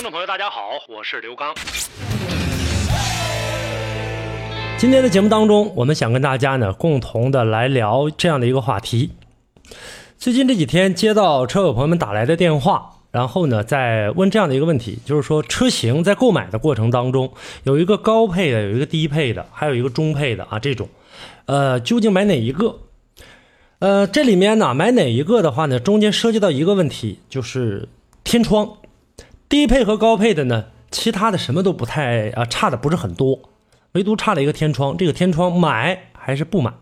听众朋友，大家好，我是刘刚。今天的节目当中，我们想跟大家呢共同的来聊这样的一个话题。最近这几天接到车友朋友们打来的电话，然后呢在问这样的一个问题，就是说车型在购买的过程当中，有一个高配的，有一个低配的，还有一个中配的啊，这种，呃，究竟买哪一个？呃，这里面呢买哪一个的话呢，中间涉及到一个问题，就是天窗。低配和高配的呢，其他的什么都不太啊，差的不是很多，唯独差了一个天窗。这个天窗买还是不买？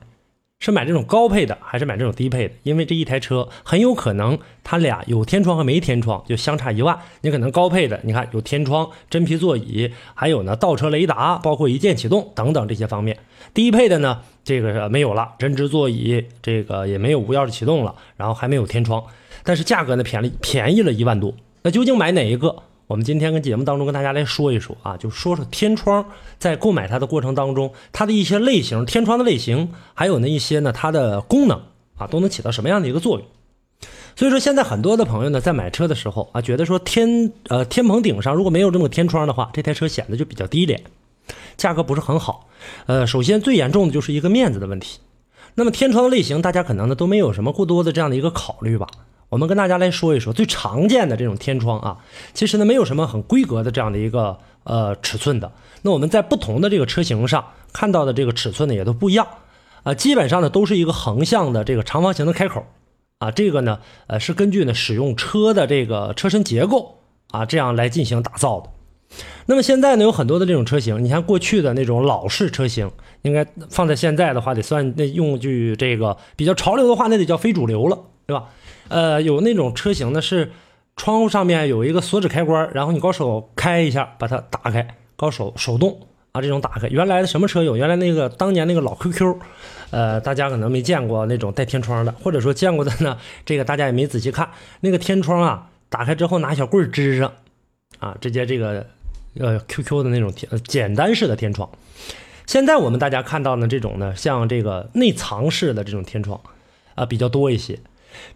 是买这种高配的还是买这种低配的？因为这一台车很有可能它俩有天窗和没天窗就相差一万。你可能高配的，你看有天窗、真皮座椅，还有呢倒车雷达，包括一键启动等等这些方面。低配的呢，这个没有了，针织座椅，这个也没有无钥匙启动了，然后还没有天窗，但是价格呢便宜便宜了一万多。那究竟买哪一个？我们今天跟节目当中跟大家来说一说啊，就说说天窗在购买它的过程当中，它的一些类型，天窗的类型，还有呢一些呢它的功能啊，都能起到什么样的一个作用？所以说现在很多的朋友呢在买车的时候啊，觉得说天呃天棚顶上如果没有这么天窗的话，这台车显得就比较低廉，价格不是很好。呃，首先最严重的就是一个面子的问题。那么天窗的类型，大家可能呢都没有什么过多的这样的一个考虑吧？我们跟大家来说一说最常见的这种天窗啊，其实呢没有什么很规格的这样的一个呃尺寸的。那我们在不同的这个车型上看到的这个尺寸呢也都不一样啊，基本上呢都是一个横向的这个长方形的开口啊，这个呢呃是根据呢使用车的这个车身结构啊这样来进行打造的。那么现在呢有很多的这种车型，你看过去的那种老式车型，应该放在现在的话得算那用句这个比较潮流的话，那得叫非主流了，对吧？呃，有那种车型呢，是窗户上面有一个锁止开关，然后你高手开一下，把它打开，高手手动啊，这种打开。原来的什么车有？原来那个当年那个老 QQ，呃，大家可能没见过那种带天窗的，或者说见过的呢，这个大家也没仔细看。那个天窗啊，打开之后拿小棍支上，啊，直接这个呃 QQ 的那种天简单式的天窗。现在我们大家看到呢，这种呢，像这个内藏式的这种天窗啊，比较多一些。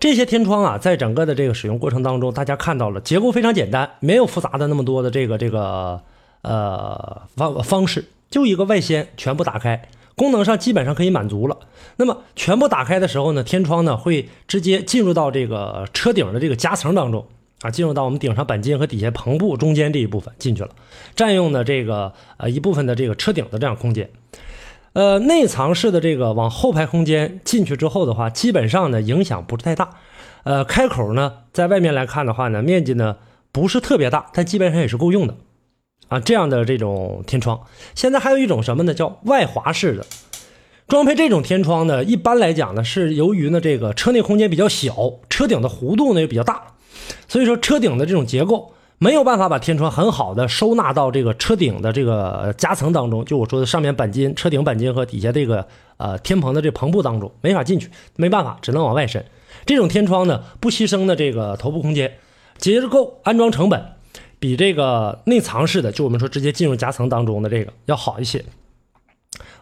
这些天窗啊，在整个的这个使用过程当中，大家看到了结构非常简单，没有复杂的那么多的这个这个呃方方式，就一个外掀全部打开，功能上基本上可以满足了。那么全部打开的时候呢，天窗呢会直接进入到这个车顶的这个夹层当中啊，进入到我们顶上钣金和底下篷布中间这一部分进去了，占用的这个呃一部分的这个车顶的这样空间。呃，内藏式的这个往后排空间进去之后的话，基本上呢影响不是太大。呃，开口呢在外面来看的话呢，面积呢不是特别大，但基本上也是够用的。啊，这样的这种天窗，现在还有一种什么呢？叫外滑式的装配。这种天窗呢，一般来讲呢是由于呢这个车内空间比较小，车顶的弧度呢也比较大，所以说车顶的这种结构。没有办法把天窗很好的收纳到这个车顶的这个夹层当中，就我说的上面钣金、车顶钣金和底下这个呃天棚的这篷布当中，没法进去，没办法，只能往外伸。这种天窗呢，不牺牲的这个头部空间，结构安装成本比这个内藏式的，就我们说直接进入夹层当中的这个要好一些。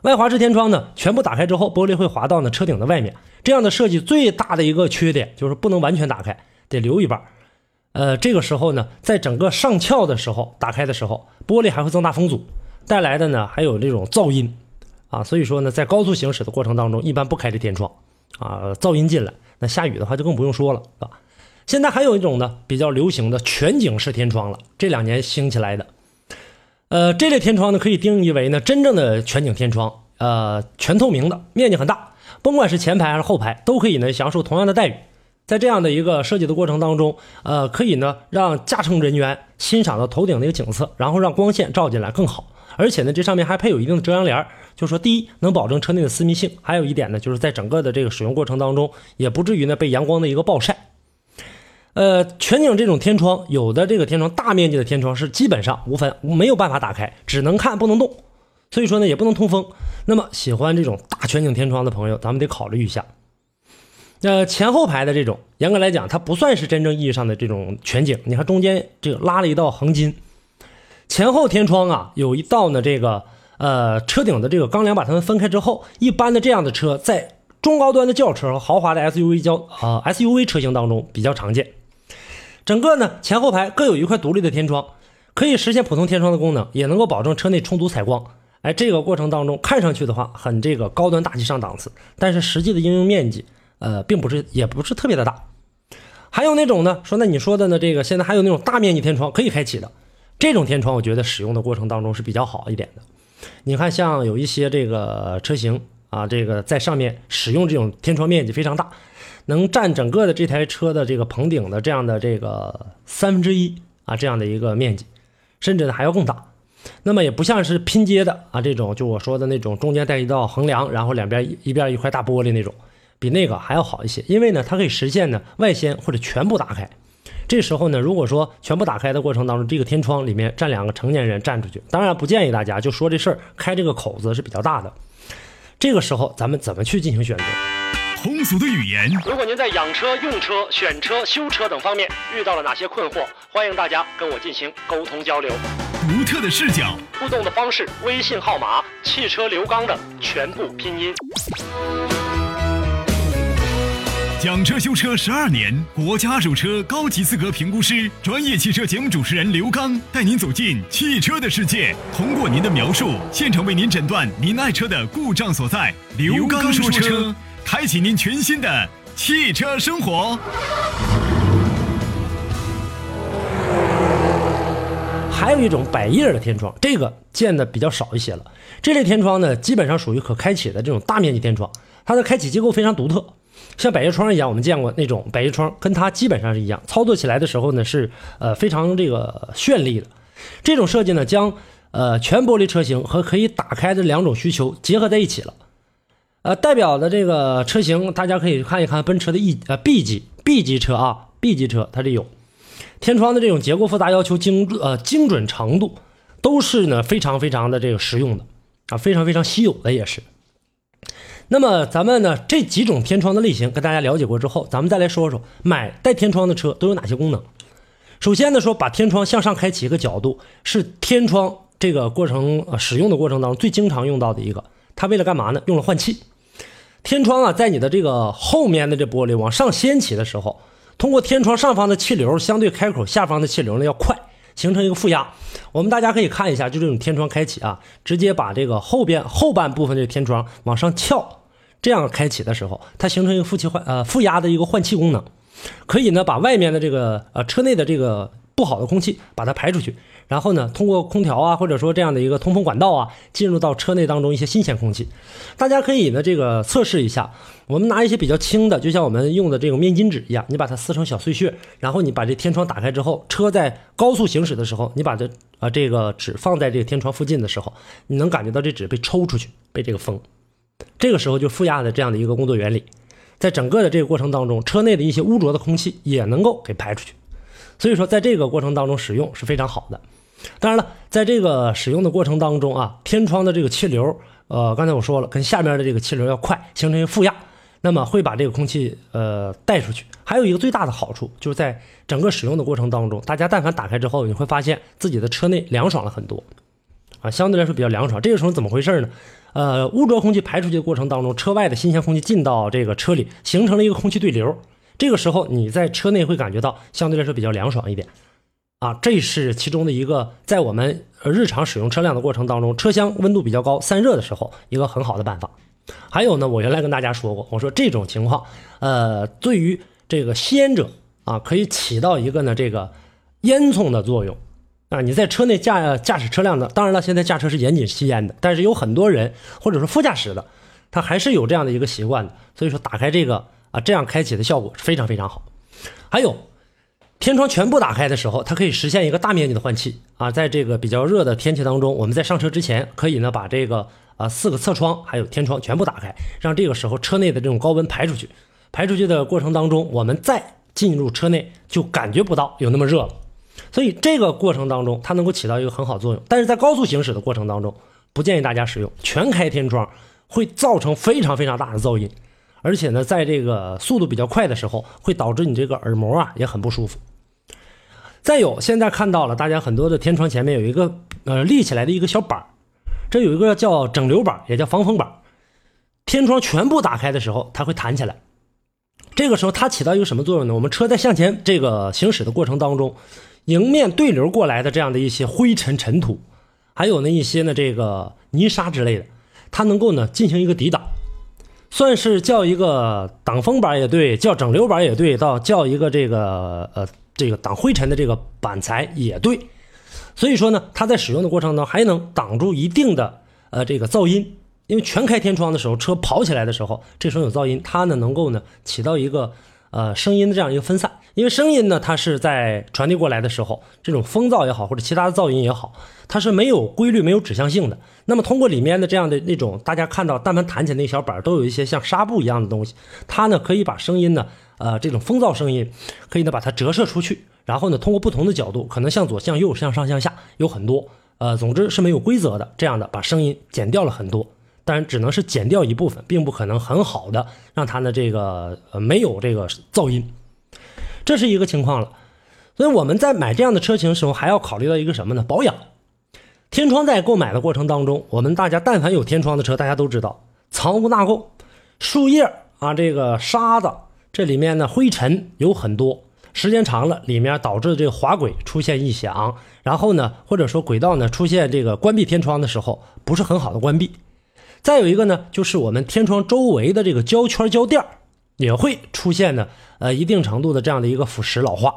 外滑式天窗呢，全部打开之后，玻璃会滑到呢车顶的外面。这样的设计最大的一个缺点就是不能完全打开，得留一半。呃，这个时候呢，在整个上翘的时候，打开的时候，玻璃还会增大风阻，带来的呢还有这种噪音，啊，所以说呢，在高速行驶的过程当中，一般不开这天窗，啊，噪音进来，那下雨的话就更不用说了，是吧？现在还有一种呢比较流行的全景式天窗了，这两年兴起来的，呃，这类天窗呢可以定义为呢真正的全景天窗，呃，全透明的，面积很大，甭管是前排还是后排，都可以呢享受同样的待遇。在这样的一个设计的过程当中，呃，可以呢让驾乘人员欣赏到头顶的一个景色，然后让光线照进来更好。而且呢，这上面还配有一定的遮阳帘就说第一能保证车内的私密性，还有一点呢，就是在整个的这个使用过程当中，也不至于呢被阳光的一个暴晒。呃，全景这种天窗，有的这个天窗大面积的天窗是基本上无分没有办法打开，只能看不能动，所以说呢也不能通风。那么喜欢这种大全景天窗的朋友，咱们得考虑一下。那，前后排的这种，严格来讲，它不算是真正意义上的这种全景。你看中间这个拉了一道横筋，前后天窗啊，有一道呢，这个呃车顶的这个钢梁把它们分开之后，一般的这样的车在中高端的轿车和豪华的 SUV 交啊 SUV 车型当中比较常见。整个呢前后排各有一块独立的天窗，可以实现普通天窗的功能，也能够保证车内充足采光。哎，这个过程当中看上去的话很这个高端大气上档次，但是实际的应用面积。呃，并不是，也不是特别的大。还有那种呢，说那你说的呢，这个现在还有那种大面积天窗可以开启的，这种天窗我觉得使用的过程当中是比较好一点的。你看，像有一些这个车型啊，这个在上面使用这种天窗面积非常大，能占整个的这台车的这个棚顶的这样的这个三分之一啊，这样的一个面积，甚至呢还要更大。那么也不像是拼接的啊，这种就我说的那种中间带一道横梁，然后两边一边一块大玻璃那种。比那个还要好一些，因为呢，它可以实现呢外掀或者全部打开。这时候呢，如果说全部打开的过程当中，这个天窗里面站两个成年人站出去，当然不建议大家就说这事儿开这个口子是比较大的。这个时候咱们怎么去进行选择？通俗的语言。如果您在养车、用车、选车、修车等方面遇到了哪些困惑，欢迎大家跟我进行沟通交流。独特的视角，互动的方式，微信号码：汽车刘刚的全部拼音。讲车修车十二年，国家二手车高级资格评估师，专业汽车节目主持人刘刚带您走进汽车的世界，通过您的描述，现场为您诊断您爱车的故障所在。刘刚说车，开启您全新的汽车生活。还有一种百叶的天窗，这个见的比较少一些了。这类天窗呢，基本上属于可开启的这种大面积天窗，它的开启结构非常独特。像百叶窗一样，我们见过那种百叶窗，跟它基本上是一样。操作起来的时候呢，是呃非常这个绚丽的。这种设计呢，将呃全玻璃车型和可以打开的两种需求结合在一起了。呃，代表的这个车型，大家可以看一看奔驰的 E 呃 B 级 B 级车啊，B 级车它这有天窗的这种结构复杂要求精呃精准程度，都是呢非常非常的这个实用的啊，非常非常稀有的也是。那么咱们呢这几种天窗的类型跟大家了解过之后，咱们再来说说买带天窗的车都有哪些功能。首先呢说把天窗向上开启一个角度，是天窗这个过程呃使用的过程当中最经常用到的一个。它为了干嘛呢？用了换气。天窗啊在你的这个后面的这玻璃往上掀起的时候，通过天窗上方的气流相对开口下方的气流呢要快，形成一个负压。我们大家可以看一下，就这种天窗开启啊，直接把这个后边后半部分这天窗往上翘。这样开启的时候，它形成一个负气换呃负压的一个换气功能，可以呢把外面的这个呃车内的这个不好的空气把它排出去，然后呢通过空调啊或者说这样的一个通风管道啊进入到车内当中一些新鲜空气。大家可以呢这个测试一下，我们拿一些比较轻的，就像我们用的这种面巾纸一样，你把它撕成小碎屑，然后你把这天窗打开之后，车在高速行驶的时候，你把这啊这个纸放在这个天窗附近的时候，你能感觉到这纸被抽出去，被这个风。这个时候就负压的这样的一个工作原理，在整个的这个过程当中，车内的一些污浊的空气也能够给排出去。所以说，在这个过程当中使用是非常好的。当然了，在这个使用的过程当中啊，天窗的这个气流，呃，刚才我说了，跟下面的这个气流要快，形成一个负压，那么会把这个空气呃带出去。还有一个最大的好处，就是在整个使用的过程当中，大家但凡打开之后，你会发现自己的车内凉爽了很多，啊，相对来说比较凉爽。这个时候怎么回事呢？呃，污浊空气排出去的过程当中，车外的新鲜空气进到这个车里，形成了一个空气对流。这个时候你在车内会感觉到相对来说比较凉爽一点，啊，这是其中的一个在我们日常使用车辆的过程当中，车厢温度比较高、散热的时候一个很好的办法。还有呢，我原来跟大家说过，我说这种情况，呃，对于这个吸烟者啊，可以起到一个呢这个烟囱的作用。啊，你在车内驾驾驶车辆的，当然了，现在驾车是严禁吸烟的，但是有很多人或者说副驾驶的，他还是有这样的一个习惯的。所以说，打开这个啊，这样开启的效果是非常非常好。还有，天窗全部打开的时候，它可以实现一个大面积的换气啊。在这个比较热的天气当中，我们在上车之前，可以呢把这个啊四个侧窗还有天窗全部打开，让这个时候车内的这种高温排出去。排出去的过程当中，我们再进入车内就感觉不到有那么热了。所以这个过程当中，它能够起到一个很好作用。但是在高速行驶的过程当中，不建议大家使用全开天窗，会造成非常非常大的噪音，而且呢，在这个速度比较快的时候，会导致你这个耳膜啊也很不舒服。再有，现在看到了大家很多的天窗前面有一个呃立起来的一个小板这有一个叫整流板，也叫防风板。天窗全部打开的时候，它会弹起来。这个时候它起到一个什么作用呢？我们车在向前这个行驶的过程当中，迎面对流过来的这样的一些灰尘尘土，还有呢一些呢这个泥沙之类的，它能够呢进行一个抵挡，算是叫一个挡风板也对，叫整流板也对，到叫一个这个呃这个挡灰尘的这个板材也对。所以说呢，它在使用的过程当中还能挡住一定的呃这个噪音。因为全开天窗的时候，车跑起来的时候，这时候有噪音，它呢能够呢起到一个呃声音的这样一个分散。因为声音呢，它是在传递过来的时候，这种风噪也好，或者其他的噪音也好，它是没有规律、没有指向性的。那么通过里面的这样的那种，大家看到但凡弹起那小板都有一些像纱布一样的东西，它呢可以把声音呢，呃这种风噪声音，可以呢把它折射出去，然后呢通过不同的角度，可能向左、向右、向上、向下，有很多，呃总之是没有规则的，这样的把声音减掉了很多。当然，只能是减掉一部分，并不可能很好的让它的这个呃没有这个噪音，这是一个情况了。所以我们在买这样的车型的时候，还要考虑到一个什么呢？保养。天窗在购买的过程当中，我们大家但凡有天窗的车，大家都知道藏污纳垢、树叶啊，这个沙子，这里面呢灰尘有很多，时间长了，里面导致这个滑轨出现异响，然后呢，或者说轨道呢出现这个关闭天窗的时候不是很好的关闭。再有一个呢，就是我们天窗周围的这个胶圈胶垫也会出现呢，呃，一定程度的这样的一个腐蚀老化。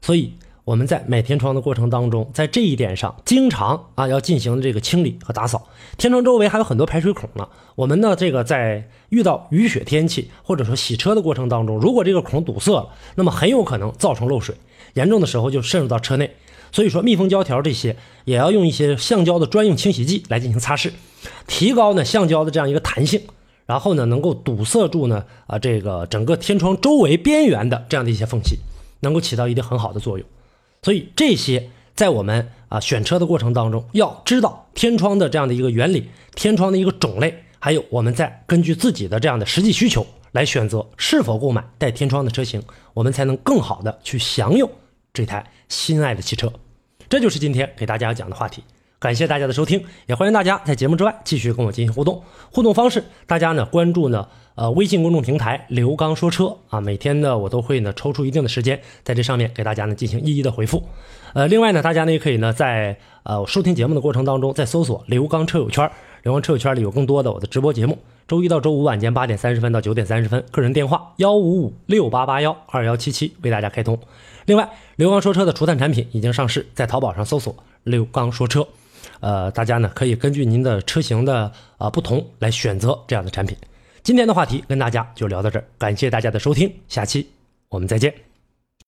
所以我们在买天窗的过程当中，在这一点上，经常啊要进行这个清理和打扫。天窗周围还有很多排水孔呢，我们呢这个在遇到雨雪天气或者说洗车的过程当中，如果这个孔堵塞了，那么很有可能造成漏水，严重的时候就渗入到车内。所以说，密封胶条这些也要用一些橡胶的专用清洗剂来进行擦拭，提高呢橡胶的这样一个弹性，然后呢能够堵塞住呢啊这个整个天窗周围边缘的这样的一些缝隙，能够起到一定很好的作用。所以这些在我们啊选车的过程当中，要知道天窗的这样的一个原理，天窗的一个种类，还有我们在根据自己的这样的实际需求来选择是否购买带天窗的车型，我们才能更好的去享用。这台心爱的汽车，这就是今天给大家讲的话题。感谢大家的收听，也欢迎大家在节目之外继续跟我进行互动。互动方式，大家呢关注呢呃微信公众平台刘刚说车啊，每天呢我都会呢抽出一定的时间在这上面给大家呢进行一一的回复。呃，另外呢，大家呢也可以呢在呃收听节目的过程当中，在搜索刘刚车友圈，刘刚车友圈里有更多的我的直播节目。周一到周五晚间八点三十分到九点三十分，个人电话幺五五六八八幺二幺七七为大家开通。另外，刘刚说车的除碳产品已经上市，在淘宝上搜索“刘刚说车”，呃，大家呢可以根据您的车型的啊不同来选择这样的产品。今天的话题跟大家就聊到这儿，感谢大家的收听，下期我们再见。